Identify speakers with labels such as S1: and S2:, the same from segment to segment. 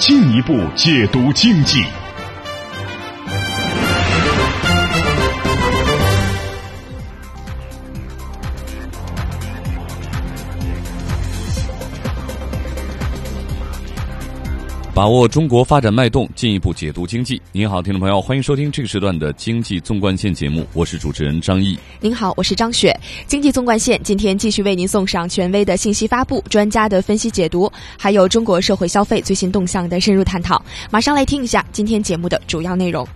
S1: 进一步解读经济。
S2: 把握中国发展脉动，进一步解读经济。您好，听众朋友，欢迎收听这个时段的经济纵贯线节目，我是主持人张毅。
S3: 您好，我是张雪。经济纵贯线今天继续为您送上权威的信息发布、专家的分析解读，还有中国社会消费最新动向的深入探讨。马上来听一下今天节目的主要内容。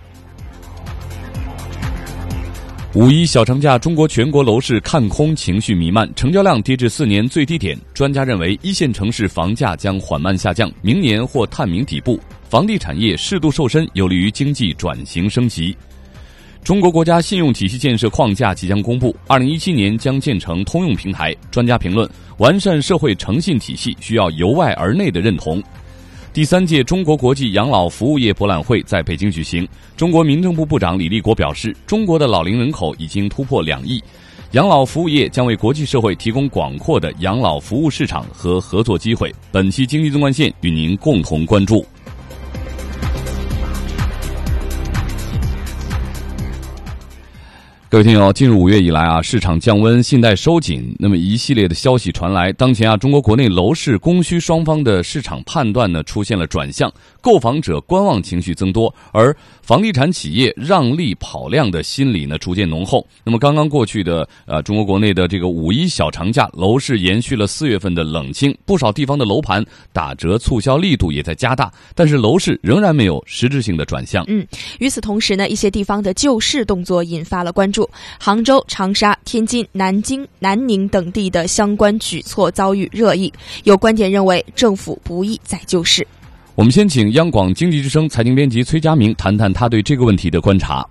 S2: 五一小长假，中国全国楼市看空情绪弥漫，成交量跌至四年最低点。专家认为，一线城市房价将缓慢下降，明年或探明底部。房地产业适度瘦身，有利于经济转型升级。中国国家信用体系建设框架即将公布，二零一七年将建成通用平台。专家评论，完善社会诚信体系需要由外而内的认同。第三届中国国际养老服务业博览会在北京举行。中国民政部部长李立国表示，中国的老龄人口已经突破两亿，养老服务业将为国际社会提供广阔的养老服务市场和合作机会。本期经济纵贯线与您共同关注。各位听友，进入五月以来啊，市场降温，信贷收紧，那么一系列的消息传来。当前啊，中国国内楼市供需双方的市场判断呢出现了转向，购房者观望情绪增多，而房地产企业让利跑量的心理呢逐渐浓厚。那么刚刚过去的呃，中国国内的这个五一小长假，楼市延续了四月份的冷清，不少地方的楼盘打折促销力度也在加大，但是楼市仍然没有实质性的转向。
S3: 嗯，与此同时呢，一些地方的救市动作引发了关注。杭州、长沙、天津、南京、南宁等地的相关举措遭遇热议，有观点认为政府不宜再救市。
S2: 我们先请央广经济之声财经编辑崔佳明谈谈他对这个问题的观察。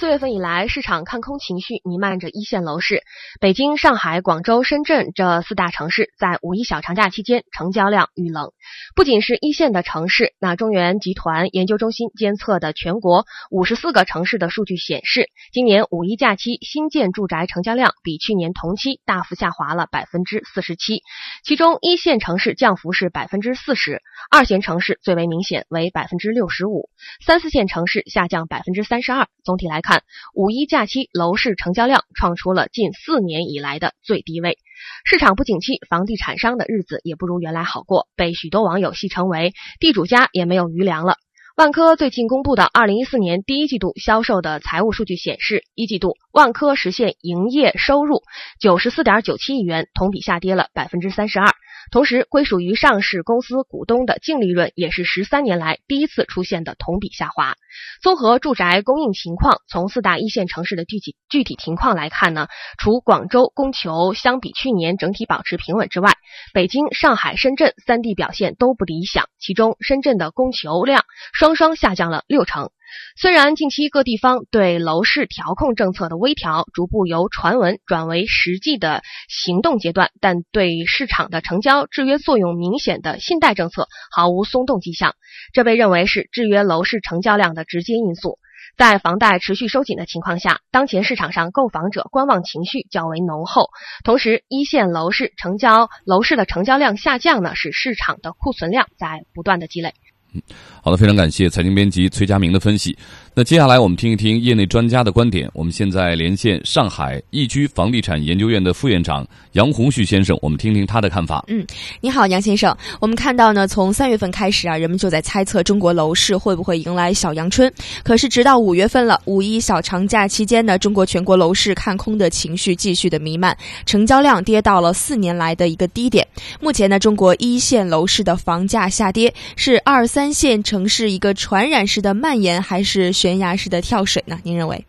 S4: 四月份以来，市场看空情绪弥漫着一线楼市。北京、上海、广州、深圳这四大城市在五一小长假期间成交量遇冷。不仅是一线的城市，那中原集团研究中心监测的全国五十四个城市的数据显示，今年五一假期新建住宅成交量比去年同期大幅下滑了百分之四十七，其中一线城市降幅是百分之四十，二线城市最为明显为百分之六十五，三四线城市下降百分之三十二。总体来看。五一假期楼市成交量创出了近四年以来的最低位，市场不景气，房地产商的日子也不如原来好过，被许多网友戏称为“地主家也没有余粮了”。万科最近公布的二零一四年第一季度销售的财务数据显示，一季度万科实现营业收入九十四点九七亿元，同比下跌了百分之三十二。同时，归属于上市公司股东的净利润也是十三年来第一次出现的同比下滑。综合住宅供应情况，从四大一线城市的具体具体情况来看呢，除广州供求相比去年整体保持平稳之外，北京、上海、深圳三地表现都不理想。其中，深圳的供求量双双下降了六成。虽然近期各地方对楼市调控政策的微调逐步由传闻转为实际的行动阶段，但对市场的成交制约作用明显的信贷政策毫无松动迹象，这被认为是制约楼市成交量的直接因素。在房贷持续收紧的情况下，当前市场上购房者观望情绪较为浓厚，同时一线楼市成交楼市的成交量下降呢，使市场的库存量在不断的积累。
S2: 嗯，好的，非常感谢财经编辑崔佳明的分析。那接下来我们听一听业内专家的观点。我们现在连线上海易居房地产研究院的副院长杨红旭先生，我们听听他的看法。
S3: 嗯，你好，杨先生。我们看到呢，从三月份开始啊，人们就在猜测中国楼市会不会迎来小阳春。可是直到五月份了，五一小长假期间呢，中国全国楼市看空的情绪继续的弥漫，成交量跌到了四年来的一个低点。目前呢，中国一线楼市的房价下跌是二三三线城市一个传染式的蔓延，还是？悬崖式的跳水呢？您认为？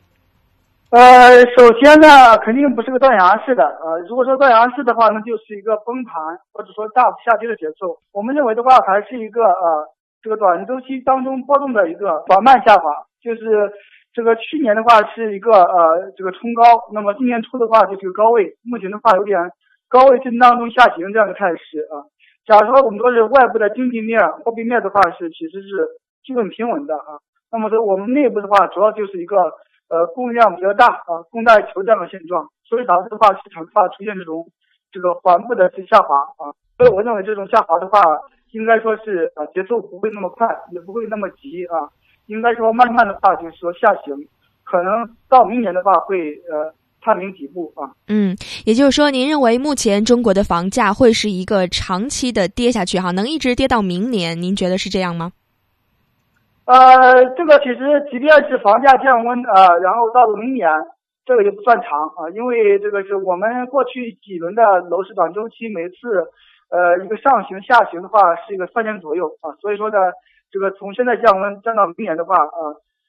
S5: 呃，首先呢，肯定不是个断崖式的。呃，如果说断崖式的话，那就是一个崩盘或者说大幅下跌的节奏。我们认为的话，还是一个呃这个短周期当中波动的一个缓慢下滑。就是这个去年的话是一个呃这个冲高，那么今年初的话就是高位，目前的话有点高位震荡中下行这样的态势啊。假如说我们说是外部的经济面、货币面的话是其实是基本平稳的啊。那么说我们内部的话，主要就是一个。呃，供应量比较大啊，供大于求这样的现状，所以导致的话，市场的话出现这种这个缓步的下滑啊。所以我认为这种下滑的话，应该说是啊节奏不会那么快，也不会那么急啊，应该说慢慢的话就是说下行，可能到明年的话会呃探明底部啊。
S3: 嗯，也就是说，您认为目前中国的房价会是一个长期的跌下去哈，能一直跌到明年？您觉得是这样吗？
S5: 呃，这个其实即便是房价降温啊，然后到了明年，这个也不算长啊，因为这个是我们过去几轮的楼市短周期，每次呃一个上行下行的话是一个三年左右啊，所以说呢，这个从现在降温降到明年的话啊，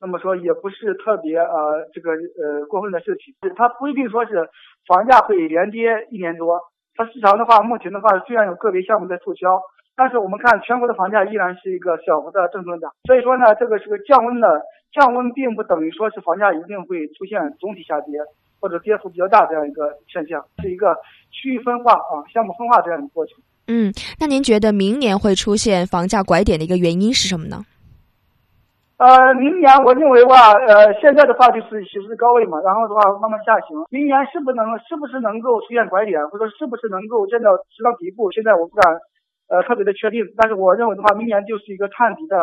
S5: 那么说也不是特别呃这个呃过分的事情，它不一定说是房价会连跌一年多，它市场的话目前的话虽然有个别项目在促销。但是我们看全国的房价依然是一个小幅的正增长，所以说呢，这个是个降温的降温，并不等于说是房价一定会出现总体下跌或者跌幅比较大这样一个现象，是一个区域分化啊项目分化这样一个过程。
S3: 嗯，那您觉得明年会出现房价拐点的一个原因是什么呢？
S5: 呃，明年我认为话，呃，现在的话就是其实高位嘛，然后的话慢慢下行，明年是不能是不是能够出现拐点，或者是不是能够见到直到底部，现在我不敢。呃，特别的确定，但是我认为的话，明年就是一个探底的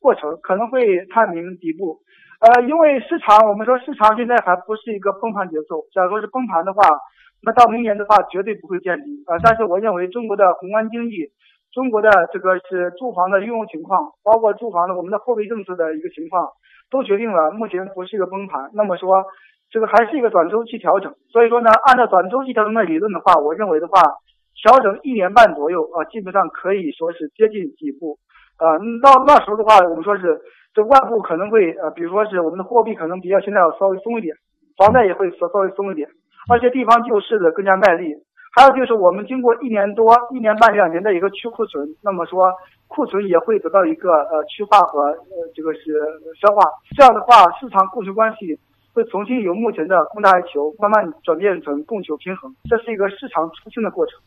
S5: 过程，可能会探明底部。呃，因为市场，我们说市场现在还不是一个崩盘节奏。假如说是崩盘的话，那到明年的话绝对不会见底呃。但是我认为中国的宏观经济，中国的这个是住房的运用情况，包括住房的我们的货币政策的一个情况，都决定了目前不是一个崩盘。那么说，这个还是一个短周期调整。所以说呢，按照短周期调整的理论的话，我认为的话。调整一年半左右啊，基本上可以说是接近底部，啊，到那时候的话，我们说是这外部可能会呃，比如说是我们的货币可能比较现在要稍微松一点，房贷也会稍稍微松一点，而且地方救市的更加卖力。还有就是我们经过一年多、一年半、两年的一个去库存，那么说库存也会得到一个呃去化和呃这个是消化。这样的话，市场供求关系会重新由目前的供大于求慢慢转变成供求平衡，这是一个市场出清的过程。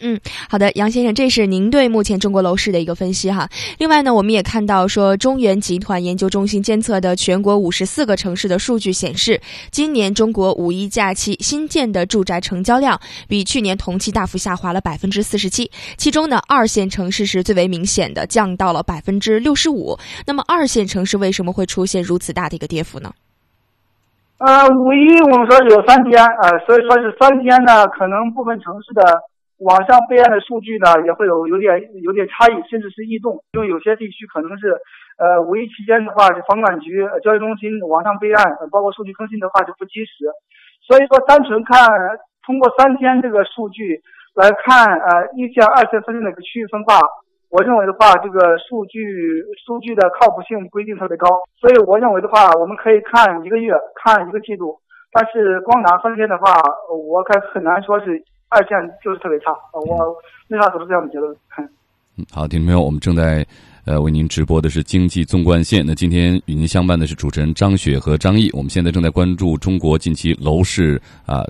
S3: 嗯，好的，杨先生，这是您对目前中国楼市的一个分析哈。另外呢，我们也看到说，中原集团研究中心监测的全国五十四个城市的数据显示，今年中国五一假期新建的住宅成交量比去年同期大幅下滑了百分之四十七，其中呢，二线城市是最为明显的，降到了百分之六十五。那么，二线城市为什么会出现如此大的一个跌幅呢？
S5: 呃，五一我们说有三天，呃，所以说是三天呢，可能部分城市的。网上备案的数据呢，也会有有点有点差异，甚至是异动，因为有些地区可能是，呃，五一期间的话，是房管局、交易中心网上备案，包括数据更新的话就不及时，所以说单纯看通过三天这个数据来看，呃，一线、二线、三线的一个区域分化，我认为的话，这个数据数据的靠谱性不一定特别高，所以我认为的话，我们可以看一个月，看一个季度，但是光拿三天的话，我看很难说是。二线就是特别差，我为啥得出这样的结论？
S2: 嗯，好，听众朋友，我们正在呃为您直播的是经济纵贯线。那今天与您相伴的是主持人张雪和张毅。我们现在正在关注中国近期楼市啊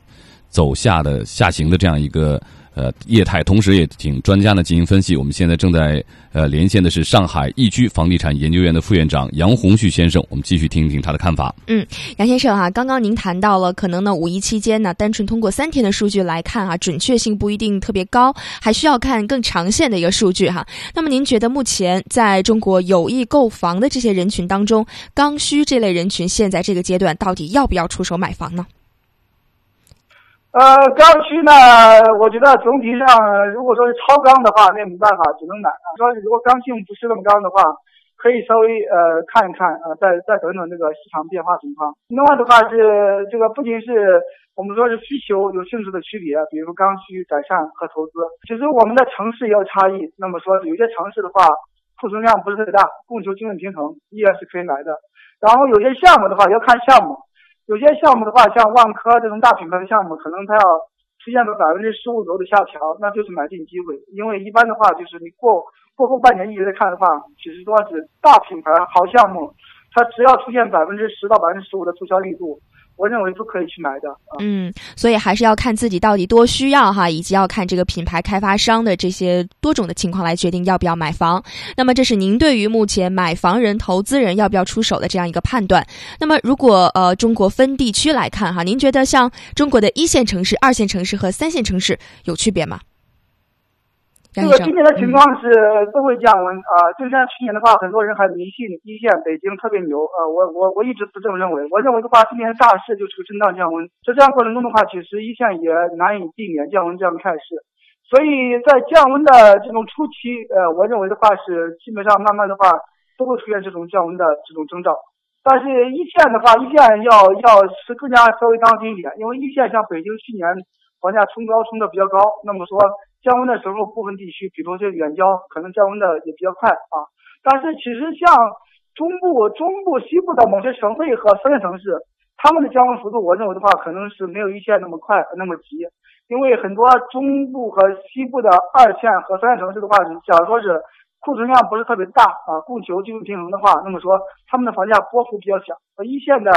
S2: 走下的下行的这样一个。呃，业态，同时也请专家呢进行分析。我们现在正在呃连线的是上海易居房地产研究院的副院长杨红旭先生，我们继续听一听他的看法。
S3: 嗯，杨先生啊，刚刚您谈到了，可能呢五一期间呢，单纯通过三天的数据来看啊，准确性不一定特别高，还需要看更长线的一个数据哈。那么您觉得目前在中国有意购房的这些人群当中，刚需这类人群现在这个阶段到底要不要出手买房呢？
S5: 呃，刚需呢，我觉得总体上，如果说是超刚的话，那没办法，只能买。说如果刚性不是那么刚的话，可以稍微呃看一看，呃，再再等等这个市场变化情况。另外的话是这个不仅是我们说是需求有性质的区别，比如说刚需、改善和投资，其实我们的城市也有差异。那么说有些城市的话，库存量不是特别大，供求基本平衡，依然是可以买的。然后有些项目的话要看项目。有些项目的话，像万科这种大品牌的项目，可能它要出现个百分之十五左右的下调，那就是买进机会。因为一般的话，就是你过过后半年一直在看的话，其实说是大品牌好项目，它只要出现百分之十到百分之十五的促销力度。我认为都可以去买的。
S3: 嗯，所以还是要看自己到底多需要哈，以及要看这个品牌开发商的这些多种的情况来决定要不要买房。那么，这是您对于目前买房人、投资人要不要出手的这样一个判断。那么，如果呃中国分地区来看哈，您觉得像中国的一线城市、二线城市和三线城市有区别吗？
S5: 这个今年的情况是都会降温啊，就像去年的话，很多人还迷信一线北京特别牛啊，我我我一直不这么认为，我认为的话，今年大势就是个震荡降温，在这样过程中的话，其实一线也难以避免降温这样的态势，所以在降温的这种初期，呃，我认为的话是基本上慢慢的话都会出现这种降温的这种征兆，但是一线的话，一线要要是更加稍微当心一点，因为一线像北京去年房价冲高冲的比较高，那么说。降温的时候，部分地区，比如说远郊，可能降温的也比较快啊。但是其实像中部、中部、西部的某些省会和三线城市，他们的降温幅度，我认为的话，可能是没有一线那么快、那么急。因为很多中部和西部的二线和三线城市的话，假如说是库存量不是特别大啊，供求基本平衡的话，那么说他们的房价波幅比较小。一线的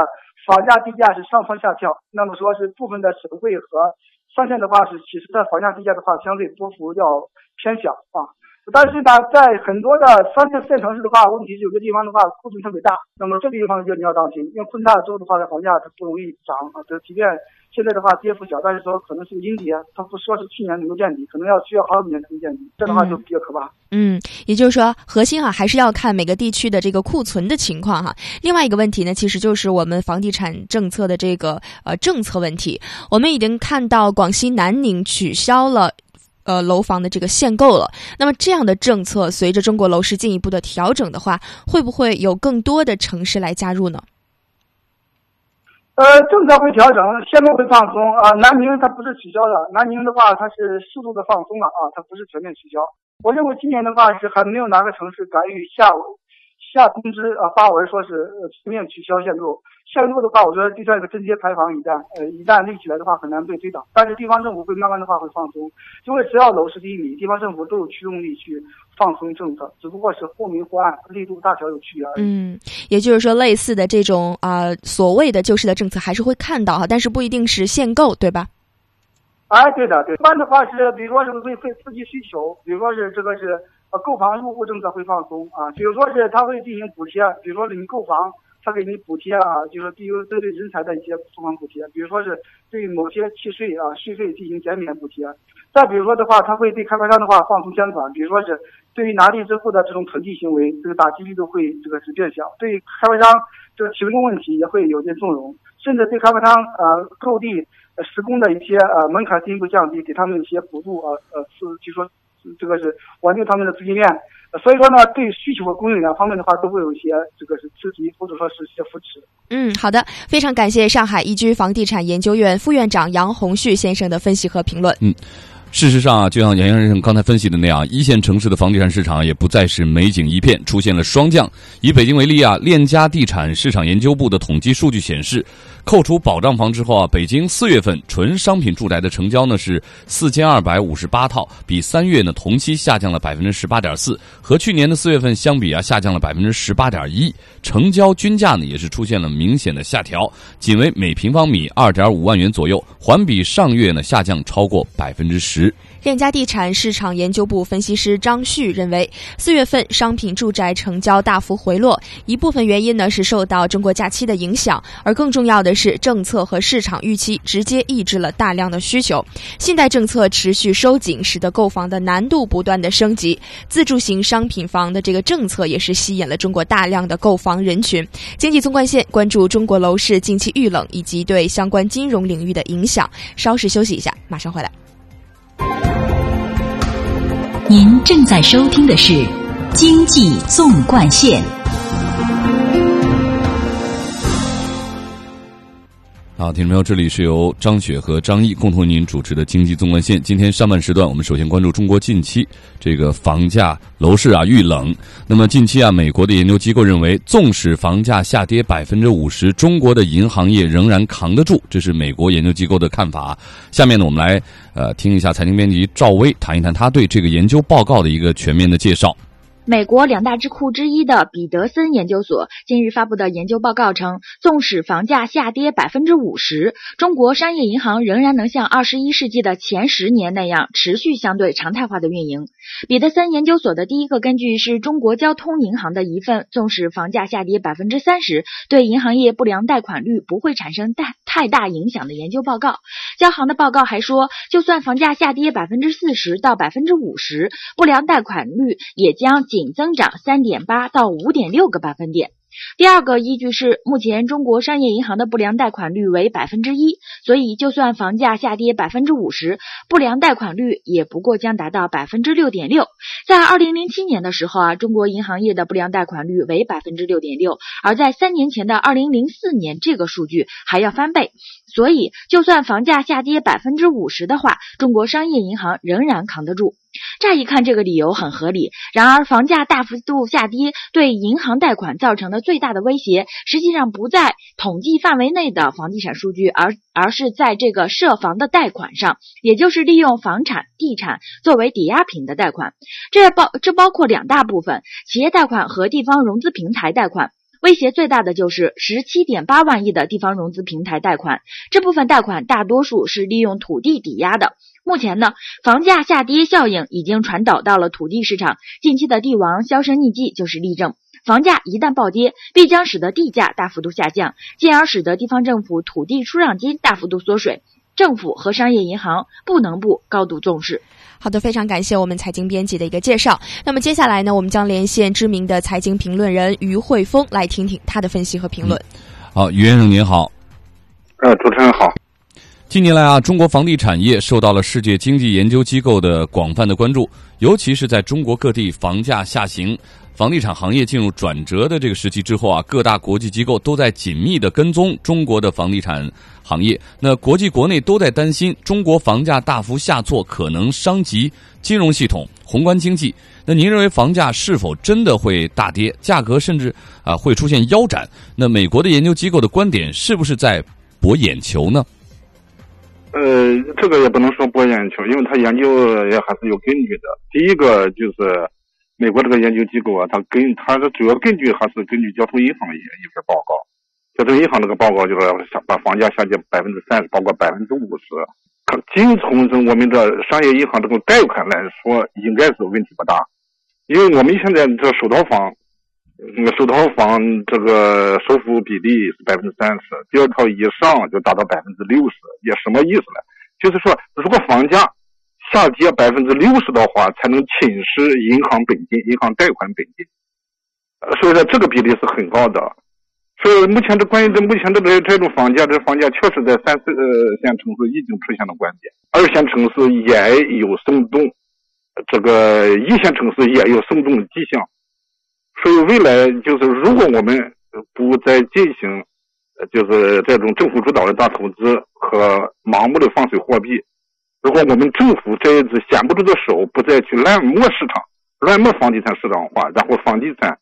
S5: 房价地价是上蹿下跳，那么说是部分的省会和。上限的话是，其实在房价低价的话，相对波幅要偏小啊。但是呢，在很多的三线、四线城市的话，问题是有些地方的话库存特别大，那么这个地方就你要当心，因为库存大之后的话，房价它不容易涨啊。这即便现在的话跌幅小，但是说可能是个阴跌，它不说是去年能够见底，可能要需要好几年才能见底，这的话就比较可怕。
S3: 嗯，也就是说，核心哈还是要看每个地区的这个库存的情况哈。另外一个问题呢，其实就是我们房地产政策的这个呃政策问题。我们已经看到广西南宁取消了。呃，楼房的这个限购了。那么这样的政策，随着中国楼市进一步的调整的话，会不会有更多的城市来加入呢？
S5: 呃，政策会调整，限购会放松啊。南宁它不是取消的，南宁的话它是适度的放松了啊，它不是全面取消。我认为今年的话是还没有哪个城市敢于下下通知啊发文说是全面取消限购。限购的话，我觉得就像一个贞节牌坊一旦，呃，一旦立起来的话，很难被推倒。但是地方政府会慢慢的话会放松，因为只要楼市低迷，地方政府都有驱动力去放松政策，只不过是或明或暗，力度大小有区别而已。
S3: 嗯，也就是说，类似的这种啊所谓的救市的政策还是会看到哈，但是不一定是限购，对吧？
S5: 哎，对的，对。一般的话是，比如说是会会刺激需求，比如说是这个是呃购房入户政策会放松啊，比如说是它会进行补贴，比如说你购房。他给你补贴啊，就是比如针对人才的一些住房补贴，比如说是对某些契税啊税费进行减免补贴。再比如说的话，他会对开发商的话放松监管，比如说是对于拿地之后的这种囤地行为，这个打击力度会这个是变小，对开发商这个提供问题也会有些纵容，甚至对开发商呃购地施工的一些呃门槛进一步降低，给他们一些补助啊呃是就说这个是稳定他们的资金链。所以说呢，对需求和供应两方面的话，都会有一些这个是刺激，或者说是一些扶持。
S3: 嗯，好的，非常感谢上海易居房地产研究院副院长杨红旭先生的分析和评论。
S2: 嗯。事实上啊，就像杨先生刚才分析的那样，一线城市的房地产市场也不再是美景一片，出现了双降。以北京为例啊，链家地产市场研究部的统计数据显示，扣除保障房之后啊，北京四月份纯商品住宅的成交呢是四千二百五十八套，比三月呢同期下降了百分之十八点四，和去年的四月份相比啊，下降了百分之十八点一。成交均价呢也是出现了明显的下调，仅为每平方米二点五万元左右，环比上月呢下降超过百分之十。
S3: 链家地产市场研究部分析师张旭认为，四月份商品住宅成交大幅回落，一部分原因呢是受到中国假期的影响，而更重要的是政策和市场预期直接抑制了大量的需求。信贷政策持续收紧，使得购房的难度不断的升级。自住型商品房的这个政策也是吸引了中国大量的购房人群。经济纵贯线关注中国楼市近期遇冷以及对相关金融领域的影响。稍事休息一下，马上回来。
S6: 您正在收听的是《经济纵贯线》。
S2: 好，听众朋友，这里是由张雪和张毅共同为您主持的经济纵贯线。今天上半时段，我们首先关注中国近期这个房价、楼市啊遇冷。那么近期啊，美国的研究机构认为，纵使房价下跌百分之五十，中国的银行业仍然扛得住，这是美国研究机构的看法。下面呢，我们来呃听一下财经编辑赵薇谈一谈他对这个研究报告的一个全面的介绍。
S7: 美国两大智库之一的彼得森研究所近日发布的研究报告称，纵使房价下跌百分之五十，中国商业银行仍然能像二十一世纪的前十年那样持续相对常态化的运营。彼得森研究所的第一个根据是中国交通银行的一份，纵使房价下跌百分之三十，对银行业不良贷款率不会产生太太大影响的研究报告。交行的报告还说，就算房价下跌百分之四十到百分之五十，不良贷款率也将仅。仅增长三点八到五点六个百分点。第二个依据是，目前中国商业银行的不良贷款率为百分之一，所以就算房价下跌百分之五十，不良贷款率也不过将达到百分之六点六。在二零零七年的时候啊，中国银行业的不良贷款率为百分之六点六，而在三年前的二零零四年，这个数据还要翻倍。所以，就算房价下跌百分之五十的话，中国商业银行仍然扛得住。乍一看，这个理由很合理。然而，房价大幅度下跌对银行贷款造成的最大的威胁，实际上不在统计范围内的房地产数据，而而是在这个涉房的贷款上，也就是利用房产、地产作为抵押品的贷款。这包这包括两大部分：企业贷款和地方融资平台贷款。威胁最大的就是十七点八万亿的地方融资平台贷款，这部分贷款大多数是利用土地抵押的。目前呢，房价下跌效应已经传导到了土地市场，近期的地王销声匿迹就是例证。房价一旦暴跌，必将使得地价大幅度下降，进而使得地方政府土地出让金大幅度缩水。政府和商业银行不能不高度重视。
S3: 好的，非常感谢我们财经编辑的一个介绍。那么接下来呢，我们将连线知名的财经评论人于慧峰，来听听他的分析和评论。
S2: 好，于先生您好。
S8: 呃，主持人好。
S2: 近年来啊，中国房地产业受到了世界经济研究机构的广泛的关注，尤其是在中国各地房价下行。房地产行业进入转折的这个时期之后啊，各大国际机构都在紧密的跟踪中国的房地产行业。那国际国内都在担心中国房价大幅下挫可能伤及金融系统、宏观经济。那您认为房价是否真的会大跌，价格甚至啊会出现腰斩？那美国的研究机构的观点是不是在博眼球呢？
S8: 呃，这个也不能说博眼球，因为他研究也还是有根据的。第一个就是。美国这个研究机构啊，它根它的主要根据还是根据交通银行一一份报告。交通银行这个报告就是把房价下跌百分之三十，包括百分之五十。可仅从这我们的商业银行这个贷款来说，应该是问题不大。因为我们现在这首套房，那个首套房这个首付比例是百分之三十，第二套以上就达到百分之六十。也什么意思呢？就是说，如果房价下跌百分之六十的话，才能侵蚀银行本金、银行贷款本金。所以说这个比例是很高的。所以目前这关于这目前的这这种房价，这房价确实在三四线城市已经出现了关键，二线城市也有松动，这个一线城市也有松动的迹象。所以未来就是如果我们不再进行，就是这种政府主导的大投资和盲目的放水货币。如果我们政府这一只闲不住的手不再去乱摸市场、乱摸房地产市场化，然后房地产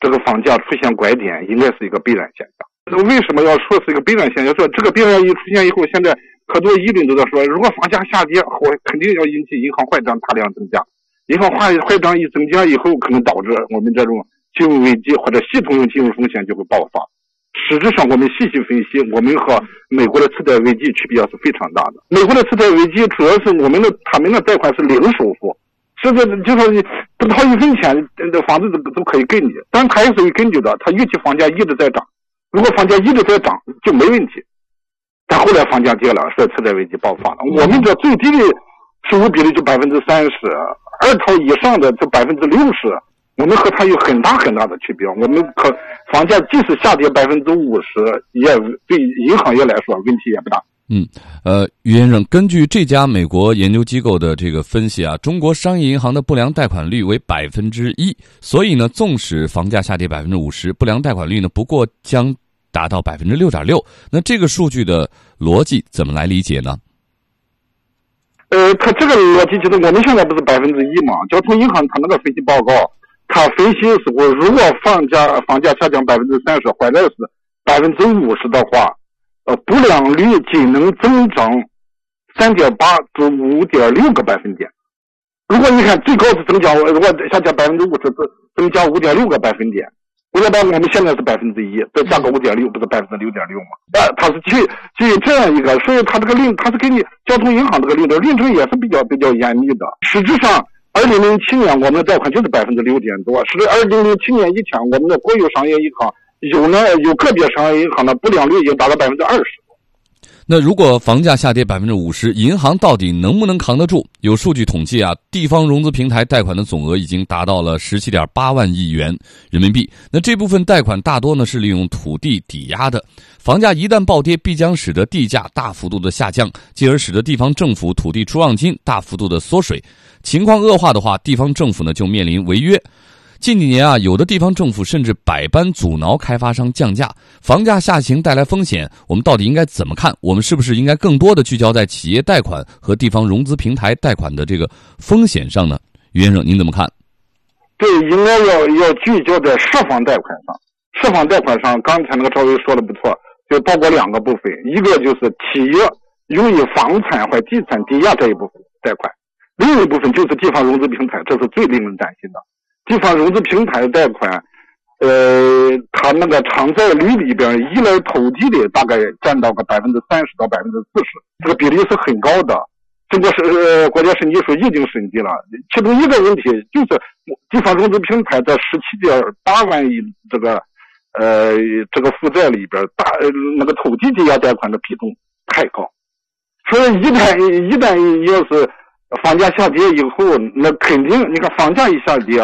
S8: 这个房价出现拐点，应该是一个必然现象。那为什么要说是一个必然现象？说这个必然一出现以后，现在很多议论都在说，如果房价下跌，会肯定要引起银行坏账大量增加。银行坏坏账一增加以后，可能导致我们这种金融危机或者系统性金融风险就会爆发。实质上，我们细细分析，我们和美国的次贷危机区别是非常大的。美国的次贷危机主要是我们的他们的贷款是零首付，甚至就说你不掏一分钱，这房子都都可以给你。但他也是有根据的，他预期房价一直在涨，如果房价一直在涨就没问题。但后来房价跌了，所以次贷危机爆发了。我们这最低的收入比例就百分之三十，二套以上的就百分之六十。我们和它有很大很大的区别。我们可房价即使下跌百分之五十，也对银行业来说问题也不大。
S2: 嗯，呃，于先生，根据这家美国研究机构的这个分析啊，中国商业银行的不良贷款率为百分之一，所以呢，纵使房价下跌百分之五十，不良贷款率呢不过将达到百分之六点六。那这个数据的逻辑怎么来理解呢？
S8: 呃，他这个逻辑就是我们现在不是百分之一嘛？交通银行他那个分析报告，他分析的是我如果房价房价下降百分之三十，或者是百分之五十的话，呃，不良率仅能增长三点八至五点六个百分点。如果你看最高是增加，如果下降百分之五十，是增加五点六个百分点。我要把我们现在是百分之一，再加个五点六，不是百分之六点六吗？呃，它是基基于这样一个，所以它这个令，它是给你交通银行这个令的令程也是比较比较严密的。实质上，二零零七年我们的贷款就是百分之六点多，是二零零七年以前，我们的国有商业银行有呢有个别商业银行的不良率已经达到百分之二十。
S2: 那如果房价下跌百分之五十，银行到底能不能扛得住？有数据统计啊，地方融资平台贷款的总额已经达到了十七点八万亿元人民币。那这部分贷款大多呢是利用土地抵押的，房价一旦暴跌，必将使得地价大幅度的下降，进而使得地方政府土地出让金大幅度的缩水。情况恶化的话，地方政府呢就面临违约。近几年啊，有的地方政府甚至百般阻挠开发商降价，房价下行带来风险。我们到底应该怎么看？我们是不是应该更多的聚焦在企业贷款和地方融资平台贷款的这个风险上呢？于先生，您怎么看？
S8: 对，应该要要聚焦在涉房贷款上。涉房贷款上，刚才那个赵薇说的不错，就包括两个部分，一个就是企业用于房产或地产抵押这一部分贷款，另一部分就是地方融资平台，这是最令人担心的。地方融资平台的贷款，呃，它那个偿债率里边依赖土地的大概占到个百分之三十到百分之四十，这个比例是很高的。这个是国家审计署已经审计了，其中一个问题就是地方融资平台在十七点八万亿这个呃这个负债里边，大那个土地抵押贷款的比重太高，所以一旦一旦要是房价下跌以后，那肯定你看房价一下跌。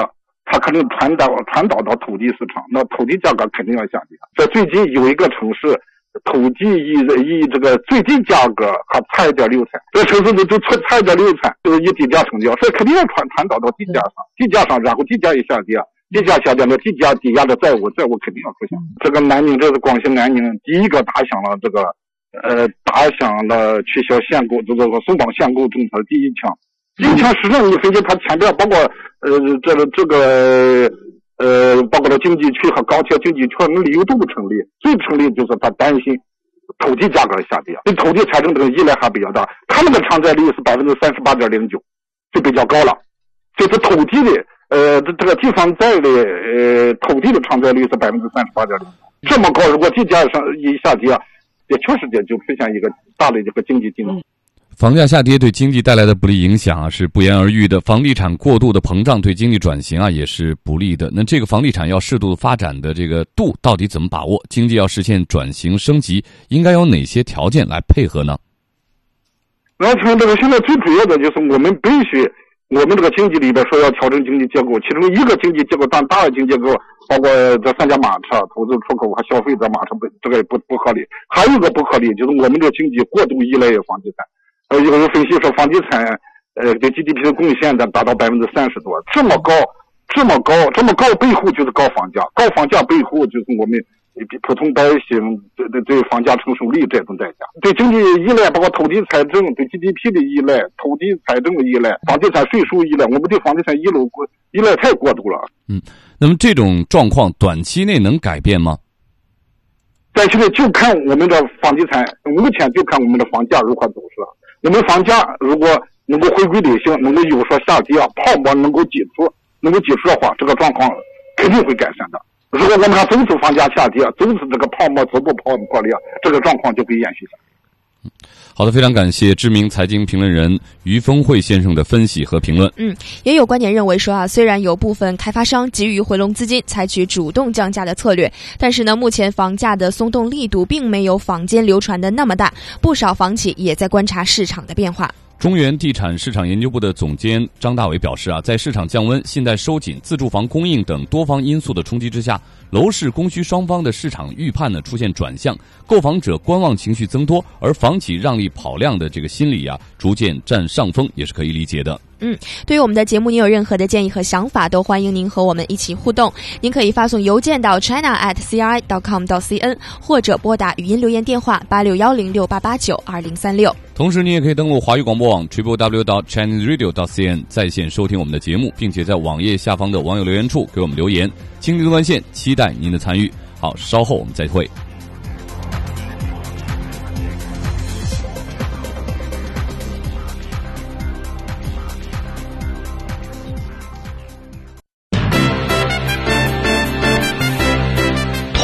S8: 它肯定传导传导到土地市场，那土地价格肯定要下跌。在最近有一个城市，土地以以这个最低价格还差一点六产，这城市就就差差一点六产，就是以低价成交，所以肯定要传传导到地价上，地价上，然后地价一下跌，地价下跌，那地价抵押的债务债务肯定要出现。这个南宁，这是广西南宁第一个打响了这个，呃，打响了取消限购这个松绑限购政策的第一枪。第一枪实际上你分析，它前边包括。呃，这个这个呃，包括了经济区和高铁经济圈，理由都不成立。最不成立就是他担心土地价格下跌，对土地财政这个依赖还比较大。他们的偿债率是百分之三十八点零九，就比较高了。就是土地的呃，这这个地方债的呃，土地的偿债率是百分之三十八点零九，这么高。如果地价上一下跌，也确实就就出现一个大的一个经济金融。
S2: 房价下跌对经济带来的不利影响啊是不言而喻的，房地产过度的膨胀对经济转型啊也是不利的。那这个房地产要适度发展的这个度到底怎么把握？经济要实现转型升级，应该有哪些条件来配合呢？
S8: 那从这个现在最主要的就是我们必须，我们这个经济里边说要调整经济结构，其中一个经济结构当大的经济结构，包括这三驾马车、投资出口和消费者马车不这个不不合理。还有一个不合理就是我们这个经济过度依赖于房地产。呃，有人分析说，房地产呃对 GDP 的贡献的达到百分之三十多，这么高，这么高，这么高背后就是高房价，高房价背后就是我们普通百姓对对对房价承受力这种代价，对经济依赖，包括土地财政对 GDP 的依赖，土地财政的依赖，房地产税收依赖，我们对房地产依赖过依赖太过度了。
S2: 嗯，那么这种状况短期内能改变吗？
S8: 短期内就看我们的房地产，目前就看我们的房价如何走势。我们房价如果能够回归理性，能够有所下跌，泡沫能够解除，能够解除的话，这个状况肯定会改善的。如果我们看总是房价下跌，总是这个泡沫逐步破破裂，这个状况就会延续下去。
S2: 好的，非常感谢知名财经评论人于峰慧先生的分析和评论。
S3: 嗯，也有观点认为说啊，虽然有部分开发商急于回笼资金，采取主动降价的策略，但是呢，目前房价的松动力度并没有坊间流传的那么大，不少房企也在观察市场的变化。
S2: 中原地产市场研究部的总监张大伟表示啊，在市场降温、信贷收紧、自住房供应等多方因素的冲击之下，楼市供需双方的市场预判呢出现转向，购房者观望情绪增多，而房企让利跑量的这个心理啊逐渐占上风，也是可以理解的。
S3: 嗯，对于我们的节目，您有任何的建议和想法，都欢迎您和我们一起互动。您可以发送邮件到 china at cri dot com 到 cn，或者拨打语音留言电话八六幺零六八八九二零三六。
S2: 同时，你也可以登录华语广播网 triple w dot chinese radio dot cn 在线收听我们的节目，并且在网页下方的网友留言处给我们留言。经济纵贯线，期待您的参与。好，稍后我们再会。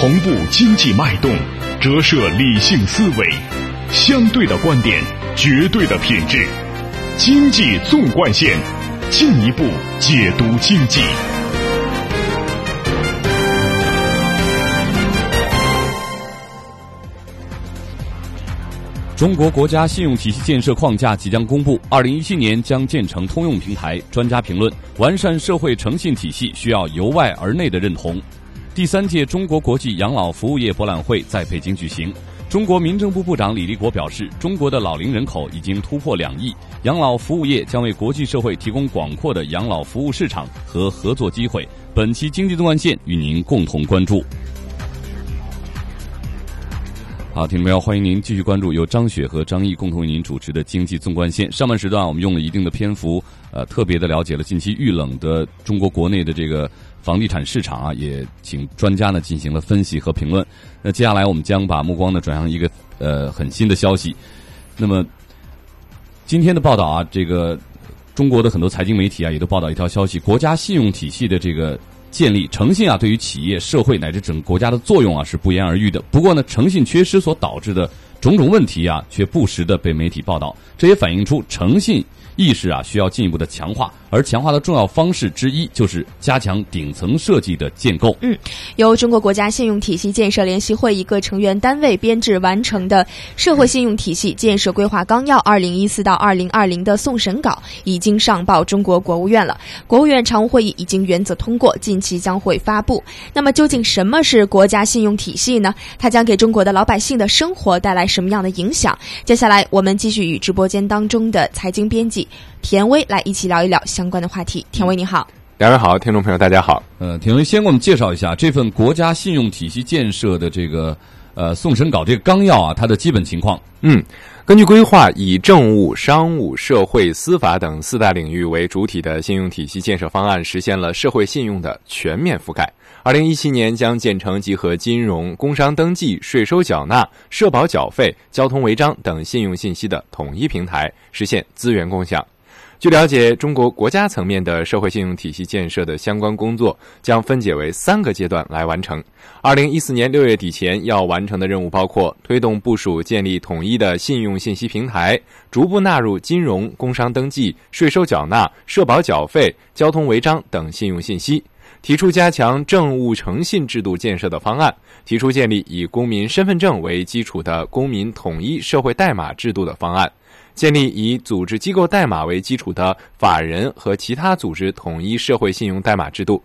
S1: 同步经济脉动，折射理性思维，相对的观点，绝对的品质。经济纵贯线，进一步解读经济。
S2: 中国国家信用体系建设框架即将公布，二零一七年将建成通用平台。专家评论：完善社会诚信体系需要由外而内的认同。第三届中国国际养老服务业博览会在北京举行。中国民政部部长李立国表示，中国的老龄人口已经突破两亿，养老服务业将为国际社会提供广阔的养老服务市场和合作机会。本期经济纵贯线与您共同关注。好，听众朋友，欢迎您继续关注由张雪和张毅共同为您主持的经济纵贯线。上半时段我们用了一定的篇幅，呃，特别的了解了近期遇冷的中国国内的这个。房地产市场啊，也请专家呢进行了分析和评论。那接下来我们将把目光呢转向一个呃很新的消息。那么今天的报道啊，这个中国的很多财经媒体啊也都报道一条消息：国家信用体系的这个建立，诚信啊对于企业、社会乃至整个国家的作用啊是不言而喻的。不过呢，诚信缺失所导致的种种问题啊，却不时的被媒体报道，这也反映出诚信意识啊需要进一步的强化。而强化的重要方式之一，就是加强顶层设计的建构。
S3: 嗯，由中国国家信用体系建设联席会一个成员单位编制完成的《社会信用体系建设规划纲要（二零一四到二零二零）》的送审稿已经上报中国国务院了。国务院常务会议已经原则通过，近期将会发布。那么，究竟什么是国家信用体系呢？它将给中国的老百姓的生活带来什么样的影响？接下来，我们继续与直播间当中的财经编辑田威来一起聊一聊相。关的话题，田威你好，
S9: 两位好，听众朋友大家好。
S2: 呃，田威先给我们介绍一下这份国家信用体系建设的这个呃送审稿这个纲要啊，它的基本情况。
S9: 嗯，根据规划，以政务、商务、社会、司法等四大领域为主体的信用体系建设方案，实现了社会信用的全面覆盖。二零一七年将建成集合金融、工商登记、税收缴纳、社保缴费、交通违章等信用信息的统一平台，实现资源共享。据了解，中国国家层面的社会信用体系建设的相关工作将分解为三个阶段来完成。二零一四年六月底前要完成的任务包括推动部署建立统一的信用信息平台，逐步纳入金融、工商登记、税收缴纳、社保缴费、交通违章等信用信息；提出加强政务诚信制度建设的方案；提出建立以公民身份证为基础的公民统一社会代码制度的方案。建立以组织机构代码为基础的法人和其他组织统一社会信用代码制度。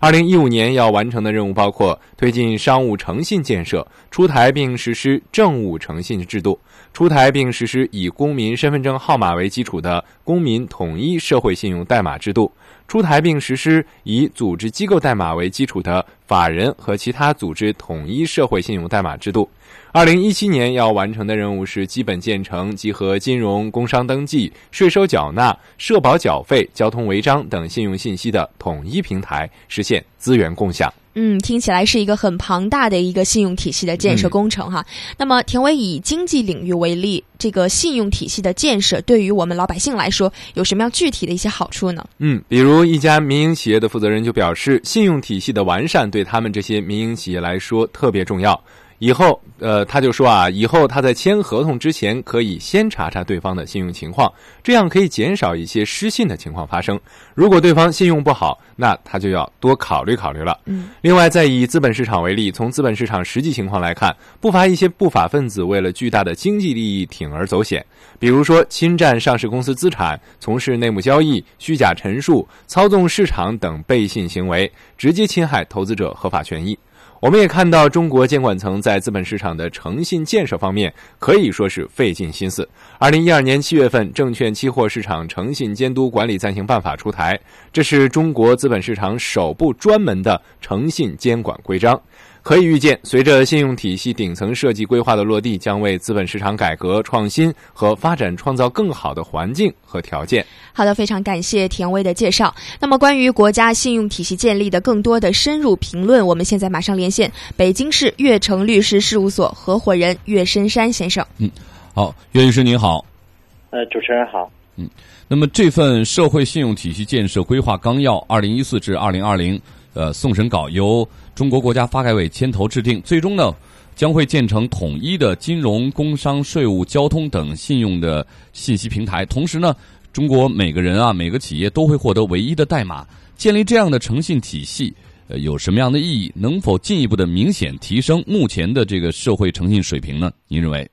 S9: 二零一五年要完成的任务包括推进商务诚信建设，出台并实施政务诚信制度；出台并实施以公民身份证号码为基础的公民统一社会信用代码制度；出台并实施以组织机构代码为基础的法人和其他组织统一社会信用代码制度。二零一七年要完成的任务是基本建成集合金融、工商登记、税收缴纳、社保缴费、交通违章等信用信息的统一平台，实现资源共享。
S3: 嗯，听起来是一个很庞大的一个信用体系的建设工程哈。那么，田伟以经济领域为例，这个信用体系的建设对于我们老百姓来说有什么样具体的一些好处呢？
S9: 嗯，比如一家民营企业的负责人就表示，信用体系的完善对他们这些民营企业来说特别重要。以后，呃，他就说啊，以后他在签合同之前可以先查查对方的信用情况，这样可以减少一些失信的情况发生。如果对方信用不好，那他就要多考虑考虑了。
S3: 嗯。
S9: 另外，再以资本市场为例，从资本市场实际情况来看，不乏一些不法分子为了巨大的经济利益铤而走险，比如说侵占上市公司资产、从事内幕交易、虚假陈述、操纵市场等背信行为，直接侵害投资者合法权益。我们也看到，中国监管层在资本市场的诚信建设方面可以说是费尽心思。二零一二年七月份，《证券期货市场诚信监督管理暂行办法》出台，这是中国资本市场首部专门的诚信监管规章。可以预见，随着信用体系顶层设计规划的落地，将为资本市场改革创新和发展创造更好的环境和条件。
S3: 好的，非常感谢田威的介绍。那么，关于国家信用体系建立的更多的深入评论，我们现在马上连线北京市悦城律师事务所合伙人岳深山先生。
S2: 嗯，好，岳律师您好。
S10: 呃，主持人好。
S2: 嗯，那么这份社会信用体系建设规划纲要（二零一四至二零二零）呃送审稿由。中国国家发改委牵头制定，最终呢将会建成统一的金融、工商、税务、交通等信用的信息平台。同时呢，中国每个人啊、每个企业都会获得唯一的代码。建立这样的诚信体系，呃，有什么样的意义？能否进一步的明显提升目前的这个社会诚信水平呢？您认为？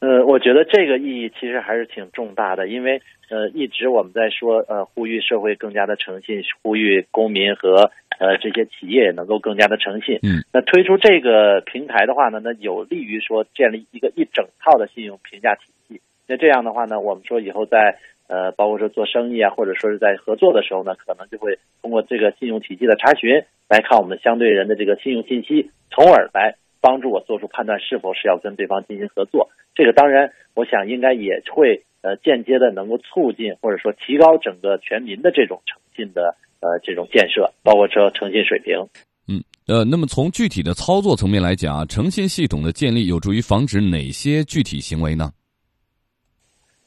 S10: 呃，我觉得这个意义其实还是挺重大的，因为呃，一直我们在说呃，呼吁社会更加的诚信，呼吁公民和。呃，这些企业也能够更加的诚信。
S2: 嗯，
S10: 那推出这个平台的话呢，那有利于说建立一个一整套的信用评价体系。那这样的话呢，我们说以后在呃，包括说做生意啊，或者说是在合作的时候呢，可能就会通过这个信用体系的查询来看我们相对人的这个信用信息，从而来帮助我做出判断是否是要跟对方进行合作。这个当然，我想应该也会呃间接的能够促进或者说提高整个全民的这种诚信的。呃，这种建设，包括说诚信水平，
S2: 嗯，呃，那么从具体的操作层面来讲，诚信系统的建立有助于防止哪些具体行为呢？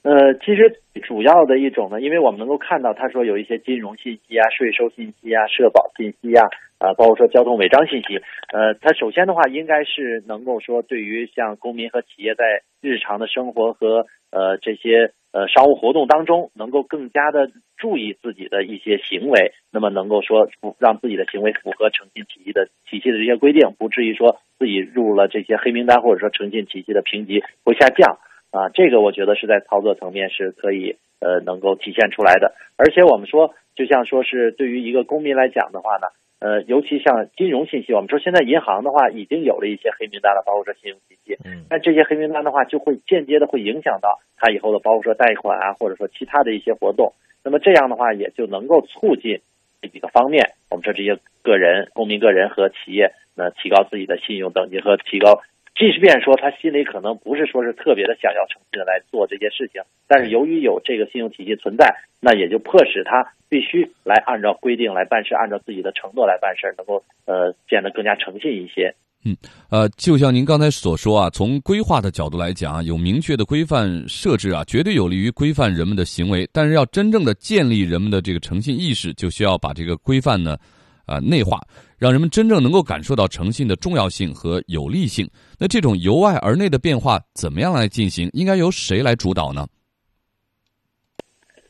S10: 呃，其实主要的一种呢，因为我们能够看到，他说有一些金融信息啊、税收信息啊、社保信息啊，啊，包括说交通违章信息，呃，它首先的话，应该是能够说对于像公民和企业在日常的生活和呃这些。呃，商务活动当中能够更加的注意自己的一些行为，那么能够说让自己的行为符合诚信体系的体系的这些规定，不至于说自己入了这些黑名单，或者说诚信体系的评级会下降啊。这个我觉得是在操作层面是可以呃能够体现出来的。而且我们说，就像说是对于一个公民来讲的话呢。呃，尤其像金融信息，我们说现在银行的话已经有了一些黑名单了，包括说信用信息。嗯。那这些黑名单的话，就会间接的会影响到他以后的，包括说贷款啊，或者说其他的一些活动。那么这样的话，也就能够促进这几个方面，我们说这些个人、公民个人和企业，那提高自己的信用等级和提高。即便说他心里可能不是说是特别的想要诚信的来做这些事情，但是由于有这个信用体系存在，那也就迫使他必须来按照规定来办事，按照自己的承诺来办事，能够呃变得更加诚信一些。
S2: 嗯，呃，就像您刚才所说啊，从规划的角度来讲啊，有明确的规范设置啊，绝对有利于规范人们的行为。但是要真正的建立人们的这个诚信意识，就需要把这个规范呢。啊，内化，让人们真正能够感受到诚信的重要性和有利性。那这种由外而内的变化，怎么样来进行？应该由谁来主导呢？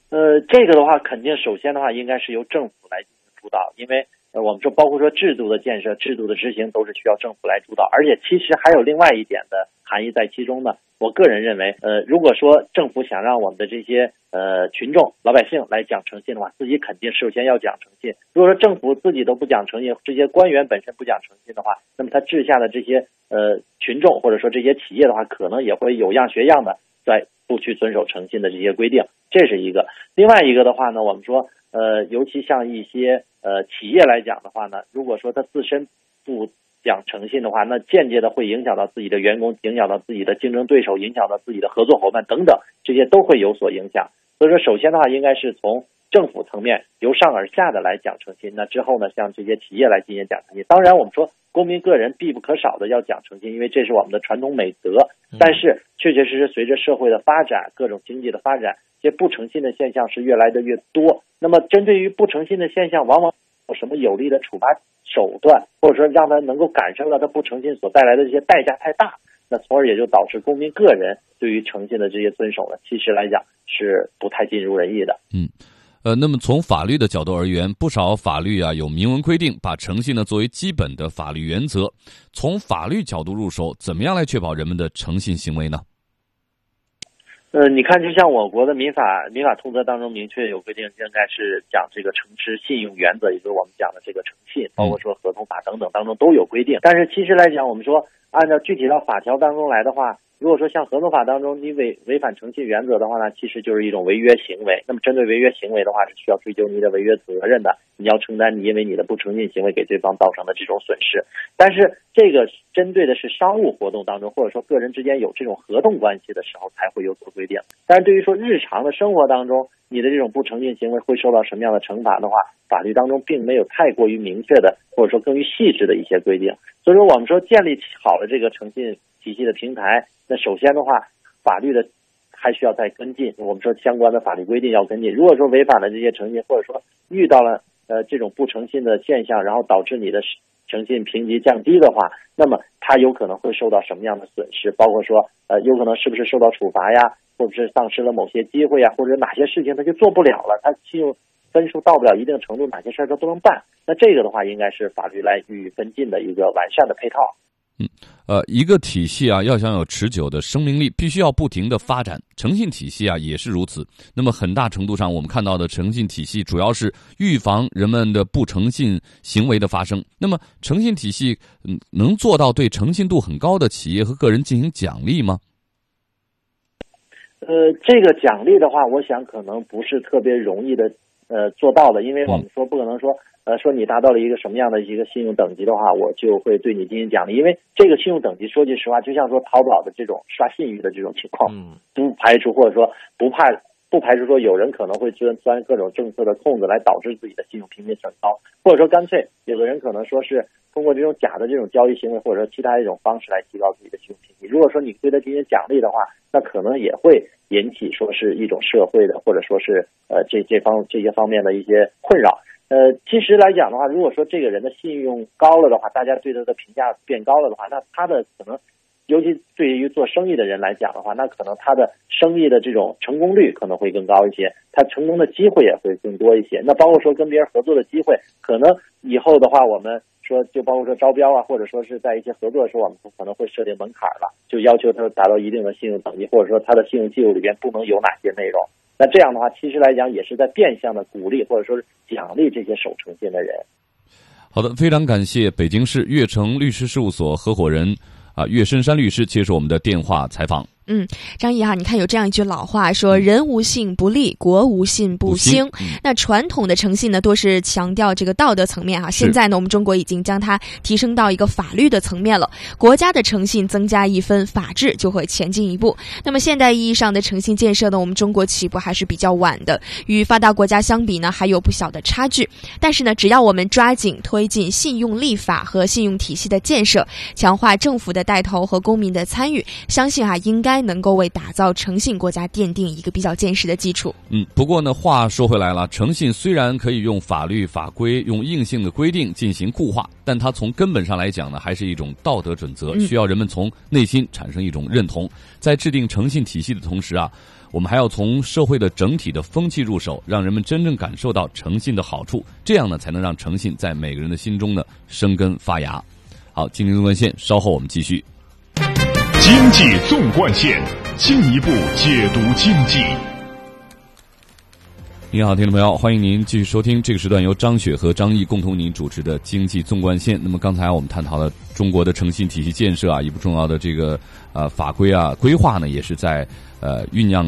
S10: 呃，这个的话，肯定首先的话，应该是由政府来进行主导，因为呃，我们说包括说制度的建设、制度的执行，都是需要政府来主导。而且，其实还有另外一点的含义在其中呢。我个人认为，呃，如果说政府想让我们的这些呃群众、老百姓来讲诚信的话，自己肯定首先要讲诚信。如果说政府自己都不讲诚信，这些官员本身不讲诚信的话，那么他治下的这些呃群众或者说这些企业的话，可能也会有样学样的在不去遵守诚信的这些规定。这是一个。另外一个的话呢，我们说，呃，尤其像一些呃企业来讲的话呢，如果说他自身不讲诚信的话，那间接的会影响到自己的员工，影响到自己的竞争对手，影响到自己的合作伙伴等等，这些都会有所影响。所以说，首先的话，应该是从政府层面由上而下的来讲诚信。那之后呢，像这些企业来进行讲诚信。当然，我们说公民个人必不可少的要讲诚信，因为这是我们的传统美德。但是，确确实实随着社会的发展，各种经济的发展，这些不诚信的现象是越来的越多。那么，针对于不诚信的现象，往往有什么有力的处罚？手段，或者说让他能够感受到他不诚信所带来的这些代价太大，那从而也就导致公民个人对于诚信的这些遵守呢，其实来讲是不太尽如人意的。
S2: 嗯，呃，那么从法律的角度而言，不少法律啊有明文规定，把诚信呢作为基本的法律原则。从法律角度入手，怎么样来确保人们的诚信行为呢？
S10: 呃，你看，就像我国的民法民法通则当中明确有规定，应该是讲这个诚实信用原则，也就是我们讲的这个诚信，包括说合同法等等当中都有规定。但是其实来讲，我们说按照具体到法条当中来的话，如果说像合同法当中你违违反诚信原则的话呢，其实就是一种违约行为。那么针对违约行为的话，是需要追究你的违约责任的，你要承担你因为你的不诚信行为给对方造成的这种损失。但是这个针对的是商务活动当中，或者说个人之间有这种合同关系的时候才会有所规定。但是对于说日常的生活当中，你的这种不诚信行为会受到什么样的惩罚的话，法律当中并没有太过于明确的，或者说更于细致的一些规定。所以说，我们说建立好了这个诚信体系的平台，那首先的话，法律的还需要再跟进。我们说相关的法律规定要跟进。如果说违反了这些诚信，或者说遇到了呃这种不诚信的现象，然后导致你的诚信评级降低的话，那么他有可能会受到什么样的损失？包括说呃有可能是不是受到处罚呀，或者是丧失了某些机会呀，或者哪些事情他就做不了了，他信用分数到不了一定程度，哪些事儿他不能办？那这个的话，应该是法律来予以跟进的一个完善的配套。
S2: 嗯，呃，一个体系啊，要想有持久的生命力，必须要不停的发展。诚信体系啊，也是如此。那么，很大程度上，我们看到的诚信体系，主要是预防人们的不诚信行为的发生。那么，诚信体系嗯，能做到对诚信度很高的企业和个人进行奖励吗？
S10: 呃，这个奖励的话，我想可能不是特别容易的，呃，做到的，因为我们说不可能说。呃，说你达到了一个什么样的一个信用等级的话，我就会对你进行奖励。因为这个信用等级，说句实话，就像说淘宝的这种刷信誉的这种情况，嗯不排除或者说不怕不排除说有人可能会钻钻各种政策的空子来导致自己的信用评级升高，或者说干脆有的人可能说是通过这种假的这种交易行为，或者说其他一种方式来提高自己的信用评级。如果说你对他进行奖励的话，那可能也会引起说是一种社会的或者说是呃这这方这些方面的一些困扰。呃，其实来讲的话，如果说这个人的信用高了的话，大家对他的评价变高了的话，那他的可能，尤其对于做生意的人来讲的话，那可能他的生意的这种成功率可能会更高一些，他成功的机会也会更多一些。那包括说跟别人合作的机会，可能以后的话，我们说就包括说招标啊，或者说是在一些合作的时候，我们可能会设定门槛了，就要求他达到一定的信用等级，或者说他的信用记录里边不能有哪些内容。那这样的话，其实来讲也是在变相的鼓励或者说是奖励这些守诚信的人。
S2: 好的，非常感谢北京市悦城律师事务所合伙人啊岳深山律师接受我们的电话采访。
S3: 嗯，张毅哈，你看有这样一句老话说：“人无信不立，国无信不兴。”那传统的诚信呢，多是强调这个道德层面哈。现在呢，我们中国已经将它提升到一个法律的层面了。国家的诚信增加一分，法治就会前进一步。那么现代意义上的诚信建设呢，我们中国起步还是比较晚的，与发达国家相比呢，还有不小的差距。但是呢，只要我们抓紧推进信用立法和信用体系的建设，强化政府的带头和公民的参与，相信啊，应该。该能够为打造诚信国家奠定一个比较坚实的基础。
S2: 嗯，不过呢，话说回来了，诚信虽然可以用法律法规、用硬性的规定进行固化，但它从根本上来讲呢，还是一种道德准则，需要人们从内心产生一种认同。在制定诚信体系的同时啊，我们还要从社会的整体的风气入手，让人们真正感受到诚信的好处，这样呢，才能让诚信在每个人的心中呢生根发芽。好，今天的关线，稍后我们继续。
S1: 经济纵贯线，进一步解读经济。
S2: 你好，听众朋友，欢迎您继续收听这个时段由张雪和张毅共同您主持的《经济纵贯线》。那么刚才我们探讨了中国的诚信体系建设啊，一部重要的这个呃法规啊规划呢，也是在呃酝酿。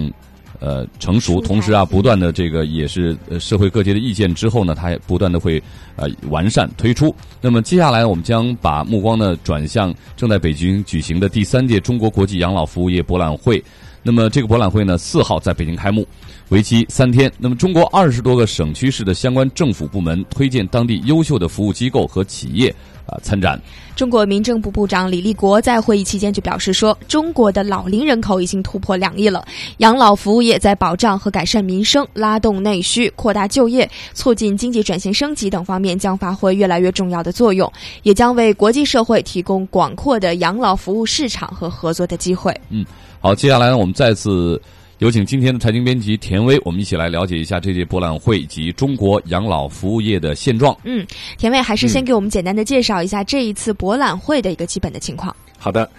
S2: 呃，成熟，同时啊，不断的这个也是社会各界的意见之后呢，它也不断的会呃完善推出。那么接下来，我们将把目光呢转向正在北京举行的第三届中国国际养老服务业博览会。那么这个博览会呢，四号在北京开幕，为期三天。那么中国二十多个省区市的相关政府部门推荐当地优秀的服务机构和企业。啊，参展。
S3: 中国民政部部长李立国在会议期间就表示说，中国的老龄人口已经突破两亿了，养老服务业在保障和改善民生、拉动内需、扩大就业、促进经济转型升级等方面将发挥越来越重要的作用，也将为国际社会提供广阔的养老服务市场和合作的机会。
S2: 嗯，好，接下来呢，我们再次。有请今天的财经编辑田威，我们一起来了解一下这届博览会以及中国养老服务业的现状。
S3: 嗯，田威还是先给我们简单的介绍一下这一次博览会的一个基本的情况。
S9: 好的，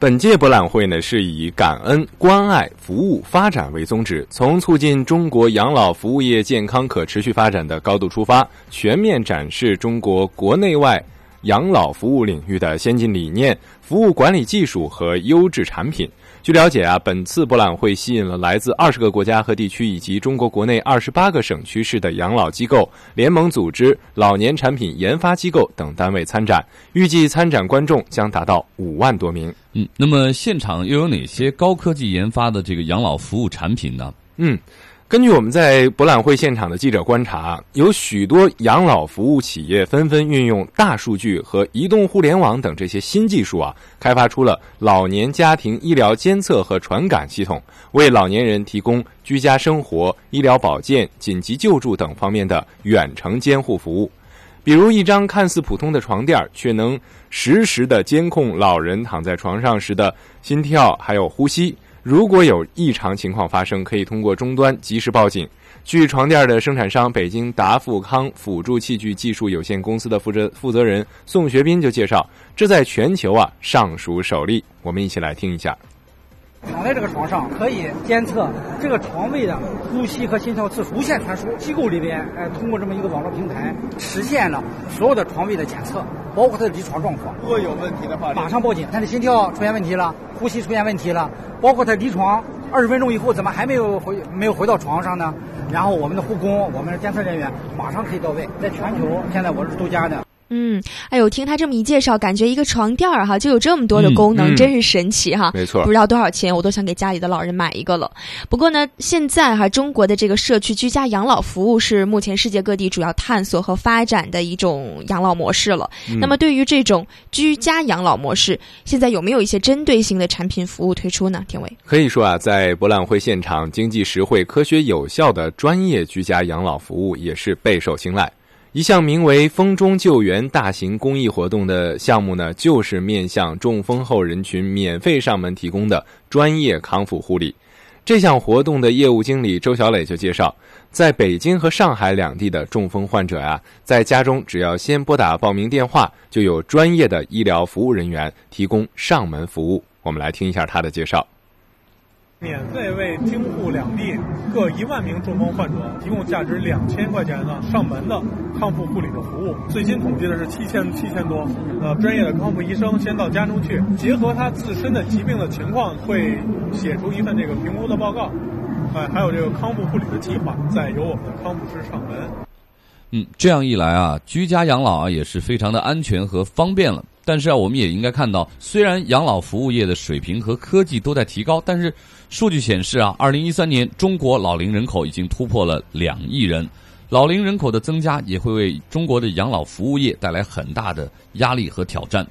S9: 本届博览会呢是以感恩、关爱、服务、发展为宗旨，从促进中国养老服务业健康可持续发展的高度出发，全面展示中国国内外养老服务领域的先进理念、服务管理技术和优质产品。据了解啊，本次博览会吸引了来自二十个国家和地区以及中国国内二十八个省区市的养老机构、联盟组织、老年产品研发机构等单位参展，预计参展观众将达到五万多名。
S2: 嗯，那么现场又有哪些高科技研发的这个养老服务产品呢？
S9: 嗯。根据我们在博览会现场的记者观察，有许多养老服务企业纷纷运用大数据和移动互联网等这些新技术啊，开发出了老年家庭医疗监测和传感系统，为老年人提供居家生活、医疗保健、紧急救助等方面的远程监护服务。比如，一张看似普通的床垫，却能实时的监控老人躺在床上时的心跳还有呼吸。如果有异常情况发生，可以通过终端及时报警。据床垫的生产商北京达富康辅助器具技术有限公司的负责负责人宋学斌就介绍，这在全球啊尚属首例。我们一起来听一下。
S11: 躺在这个床上，可以监测这个床位的呼吸和心跳次数，无线传输。机构里边，呃，通过这么一个网络平台，实现了所有的床位的检测，包括他的离床状况。
S12: 如果有问题的话，
S11: 马上报警。他的心跳出现问题了，呼吸出现问题了，包括他离床二十分钟以后怎么还没有回没有回到床上呢？然后我们的护工，我们的监测人员马上可以到位。在全球，现在我是独家的。
S3: 嗯，哎呦，听他这么一介绍，感觉一个床垫儿哈就有这么多的功能，真是神奇哈！
S9: 没错，
S3: 不知道多少钱，我都想给家里的老人买一个了。不过呢，现在哈中国的这个社区居家养老服务是目前世界各地主要探索和发展的一种养老模式了。那么，对于这种居家养老模式，现在有没有一些针对性的产品服务推出呢？田伟
S9: 可以说啊，在博览会现场，经济实惠、科学有效的专业居家养老服务也是备受青睐。一项名为“风中救援”大型公益活动的项目呢，就是面向中风后人群免费上门提供的专业康复护理。这项活动的业务经理周小磊就介绍，在北京和上海两地的中风患者啊，在家中只要先拨打报名电话，就有专业的医疗服务人员提供上门服务。我们来听一下他的介绍。
S13: 免费为京沪两地各一万名中风患者提供价值两千块钱的上门的康复护理的服务。最新统计的是七千七千多。呃，专业的康复医生先到家中去，结合他自身的疾病的情况，会写出一份这个评估的报告。哎，还有这个康复护理的计划，再由我们的康复师上门。
S2: 嗯，这样一来啊，居家养老啊也是非常的安全和方便了。但是啊，我们也应该看到，虽然养老服务业的水平和科技都在提高，但是数据显示啊，二零一三年中国老龄人口已经突破了两亿人，老龄人口的增加也会为中国的养老服务业带来很大的压力和挑战。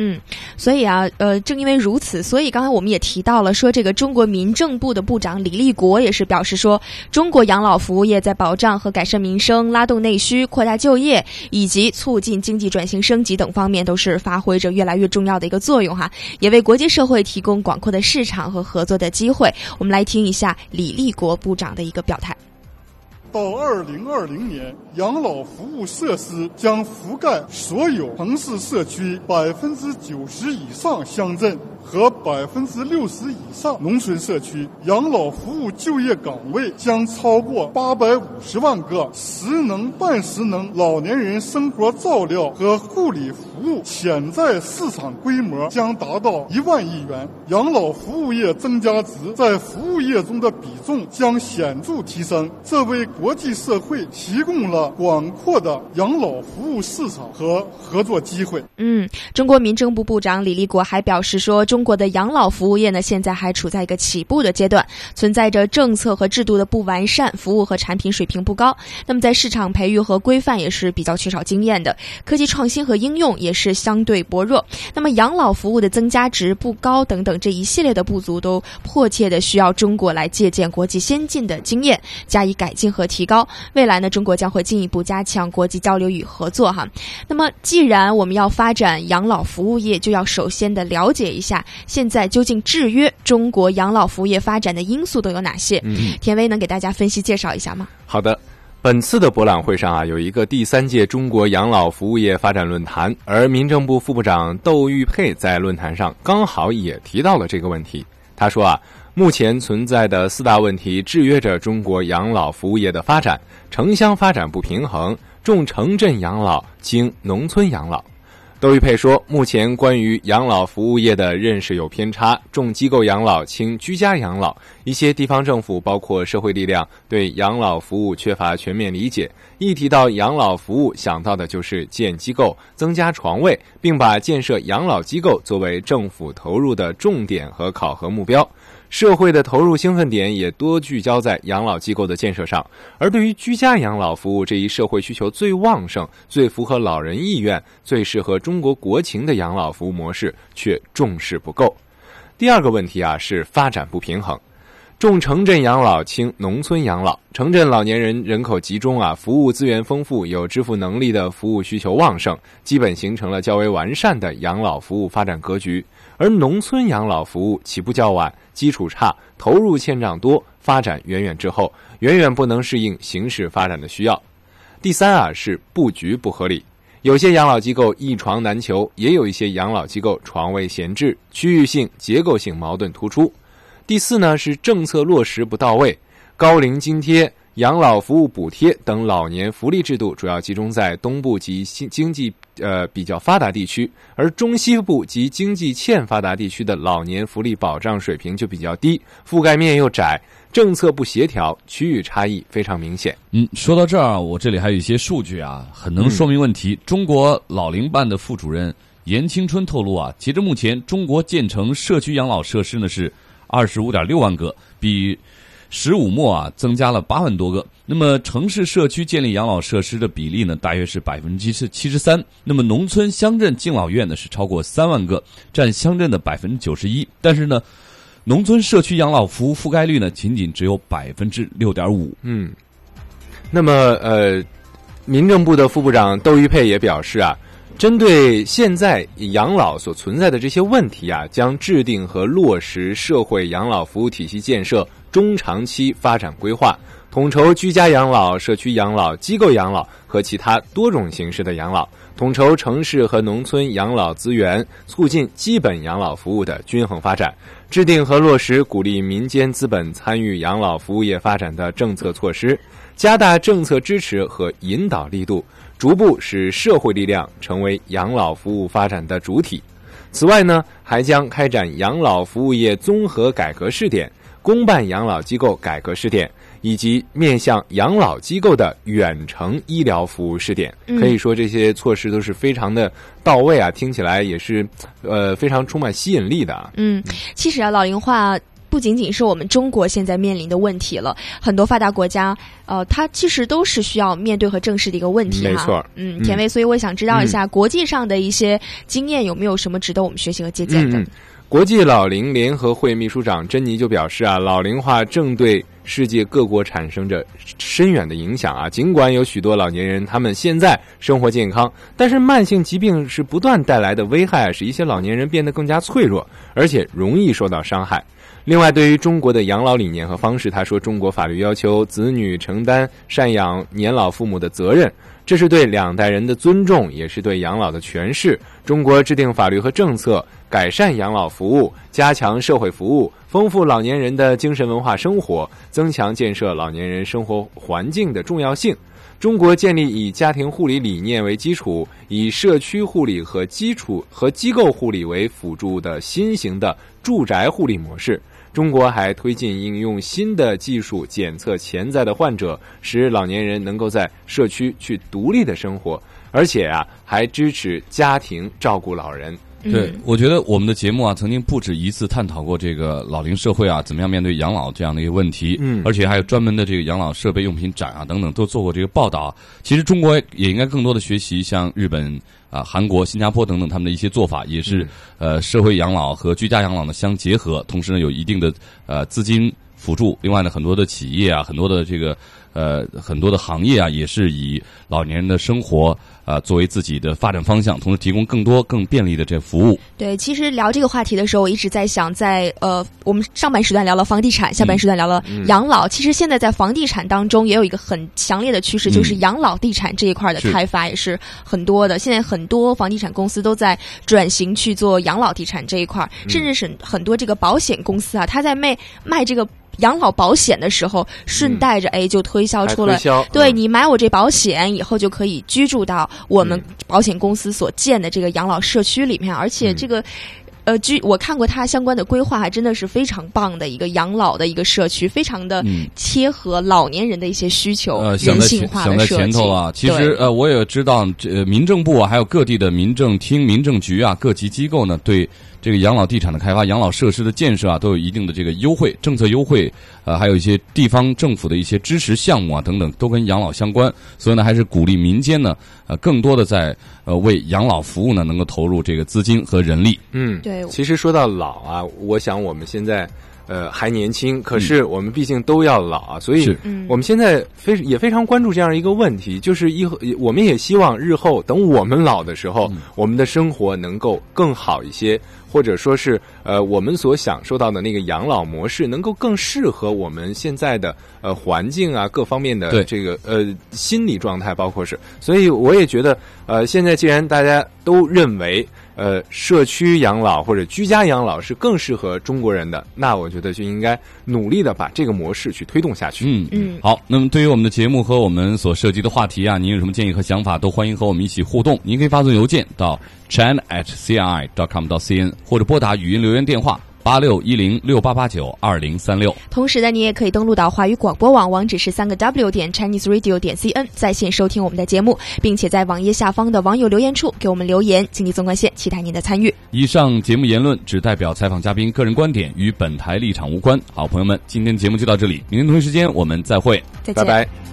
S3: 嗯，所以啊，呃，正因为如此，所以刚才我们也提到了，说这个中国民政部的部长李立国也是表示说，中国养老服务业在保障和改善民生、拉动内需、扩大就业以及促进经济转型升级等方面，都是发挥着越来越重要的一个作用哈，也为国际社会提供广阔的市场和合作的机会。我们来听一下李立国部长的一个表态。
S14: 到二零二零年，养老服务设施将覆盖所有城市社区百分之九十以上乡镇。和百分之六十以上农村社区养老服务就业岗位将超过八百五十万个，实能半实能老年人生活照料和护理服务潜在市场规模将达到一万亿元，养老服务业增加值在服务业中的比重将显著提升，这为国际社会提供了广阔的养老服务市场和合作机会。
S3: 嗯，中国民政部部长李立国还表示说，中。中国的养老服务业呢，现在还处在一个起步的阶段，存在着政策和制度的不完善，服务和产品水平不高。那么在市场培育和规范也是比较缺少经验的，科技创新和应用也是相对薄弱。那么养老服务的增加值不高等等这一系列的不足，都迫切的需要中国来借鉴国际先进的经验，加以改进和提高。未来呢，中国将会进一步加强国际交流与合作哈。那么既然我们要发展养老服务业，就要首先的了解一下。现在究竟制约中国养老服务业发展的因素都有哪些？田威能给大家分析介绍一下吗？
S9: 好的，本次的博览会上啊，有一个第三届中国养老服务业发展论坛，而民政部副部长窦玉佩在论坛上刚好也提到了这个问题。他说啊，目前存在的四大问题制约着中国养老服务业的发展：城乡发展不平衡、重城镇养老、轻农村养老。窦玉佩说，目前关于养老服务业的认识有偏差，重机构养老轻居家养老。一些地方政府，包括社会力量，对养老服务缺乏全面理解。一提到养老服务，想到的就是建机构、增加床位，并把建设养老机构作为政府投入的重点和考核目标。社会的投入兴奋点也多聚焦在养老机构的建设上，而对于居家养老服务这一社会需求最旺盛、最符合老人意愿、最适合中国国情的养老服务模式却重视不够。第二个问题啊是发展不平衡，重城镇养老轻农村养老，城镇老年人人口集中啊，服务资源丰富，有支付能力的服务需求旺盛，基本形成了较为完善的养老服务发展格局。而农村养老服务起步较晚，基础差，投入欠账多，发展远远滞后，远远不能适应形势发展的需要。第三啊是布局不合理，有些养老机构一床难求，也有一些养老机构床位闲置，区域性、结构性矛盾突出。第四呢是政策落实不到位，高龄津贴。养老服务补贴等老年福利制度主要集中在东部及经经济呃比较发达地区，而中西部及经济欠发达地区的老年福利保障水平就比较低，覆盖面又窄，政策不协调，区域差异非常明显。
S2: 嗯，说到这儿，我这里还有一些数据啊，很能说明问题。中国老龄办的副主任严青春透露啊，截至目前，中国建成社区养老设施呢是二十五点六万个，比。十五末啊，增加了八万多个。那么城市社区建立养老设施的比例呢，大约是百分之七十七十三。那么农村乡镇敬老院呢，是超过三万个，占乡镇的百分之九十一。但是呢，农村社区养老服务覆盖率呢，仅仅只有百分之六点五。
S9: 嗯，那么呃，民政部的副部长窦玉佩也表示啊。针对现在养老所存在的这些问题啊，将制定和落实社会养老服务体系建设中长期发展规划，统筹居家养老、社区养老、机构养老和其他多种形式的养老，统筹城市和农村养老资源，促进基本养老服务的均衡发展，制定和落实鼓励民间资本参与养老服务业发展的政策措施，加大政策支持和引导力度。逐步使社会力量成为养老服务发展的主体。此外呢，还将开展养老服务业综合改革试点、公办养老机构改革试点，以及面向养老机构的远程医疗服务试点。可以说，这些措施都是非常的到位啊，听起来也是呃非常充满吸引力的啊。
S3: 嗯，其实啊，老龄化。不仅仅是我们中国现在面临的问题了，很多发达国家，呃，它其实都是需要面对和正视的一个问题
S9: 哈。没错，
S3: 嗯，田威，所以我想知道一下国际上的一些经验有没有什么值得我们学习和借鉴的？
S9: 国际老龄联合会秘书长珍妮就表示啊，老龄化正对世界各国产生着深远的影响啊。尽管有许多老年人他们现在生活健康，但是慢性疾病是不断带来的危害，使一些老年人变得更加脆弱，而且容易受到伤害。另外，对于中国的养老理念和方式，他说：“中国法律要求子女承担赡养年老父母的责任，这是对两代人的尊重，也是对养老的诠释。中国制定法律和政策，改善养老服务，加强社会服务，丰富老年人的精神文化生活，增强建设老年人生活环境的重要性。中国建立以家庭护理理念为基础，以社区护理和基础和机构护理为辅助的新型的住宅护理模式。”中国还推进应用新的技术检测潜在的患者，使老年人能够在社区去独立的生活，而且啊，还支持家庭照顾老人。
S2: 对，我觉得我们的节目啊，曾经不止一次探讨过这个老龄社会啊，怎么样面对养老这样的一个问题。
S9: 嗯，
S2: 而且还有专门的这个养老设备用品展啊等等，都做过这个报道。其实中国也应该更多的学习像日本。啊，韩国、新加坡等等，他们的一些做法也是呃，社会养老和居家养老呢相结合，同时呢有一定的呃资金辅助。另外呢，很多的企业啊，很多的这个呃很多的行业啊，也是以老年人的生活啊作为自己的发展方向，同时提供更多更便利的这服务。
S3: 对，其实聊这个话题的时候，我一直在想，在呃，我们上半时段聊了房地产，下半时段聊了养老。其实现在在房地产当中也有一个很强烈的趋势，就是养老地产这一块的开发也是很多的。现在很多房地产公司都在转型去做养老地产这一块，甚至是很多这个保险公司啊，他在卖卖这个。养老保险的时候，顺带着哎就推销出了，对你买我这保险以后就可以居住到我们保险公司所建的这个养老社区里面，而且这个，呃，居我看过它相关的规划，还真的是非常棒的一个养老的一个社区，非常的贴合老年人的一些需求，人性化的
S2: 设计。想在前头啊，其实呃，我也知道这民政部啊，还有各地的民政厅、民政局啊，各级机构呢对。这个养老地产的开发、养老设施的建设啊，都有一定的这个优惠政策优惠，呃，还有一些地方政府的一些支持项目啊等等，都跟养老相关。所以呢，还是鼓励民间呢，呃，更多的在呃为养老服务呢，能够投入这个资金和人力。
S9: 嗯，对。其实说到老啊，我想我们现在。呃，还年轻，可是我们毕竟都要老啊，所以我们现在非也非常关注这样一个问题，就是以后我们也希望日后等我们老的时候，我们的生活能够更好一些，或者说是呃，我们所享受到的那个养老模式能够更适合我们现在的呃环境啊各方面的这个呃心理状态，包括是，所以我也觉得呃，现在既然大家都认为。呃，社区养老或者居家养老是更适合中国人的，那我觉得就应该努力的把这个模式去推动下去。
S2: 嗯嗯，好。那么对于我们的节目和我们所涉及的话题啊，您有什么建议和想法，都欢迎和我们一起互动。您可以发送邮件到 china at ci dot com 到 cn，或者拨打语音留言电话。八六一零六八八九二零三六。
S3: 同时呢，你也可以登录到华语广播网，网址是三个 W 点 Chinese Radio 点 C N，在线收听我们的节目，并且在网页下方的网友留言处给我们留言。经济纵贯线，期待您的参与。
S2: 以上节目言论只代表采访嘉宾个人观点，与本台立场无关。好，朋友们，今天节目就到这里，明天同一时间我们再会，
S3: 再
S9: 见，拜拜。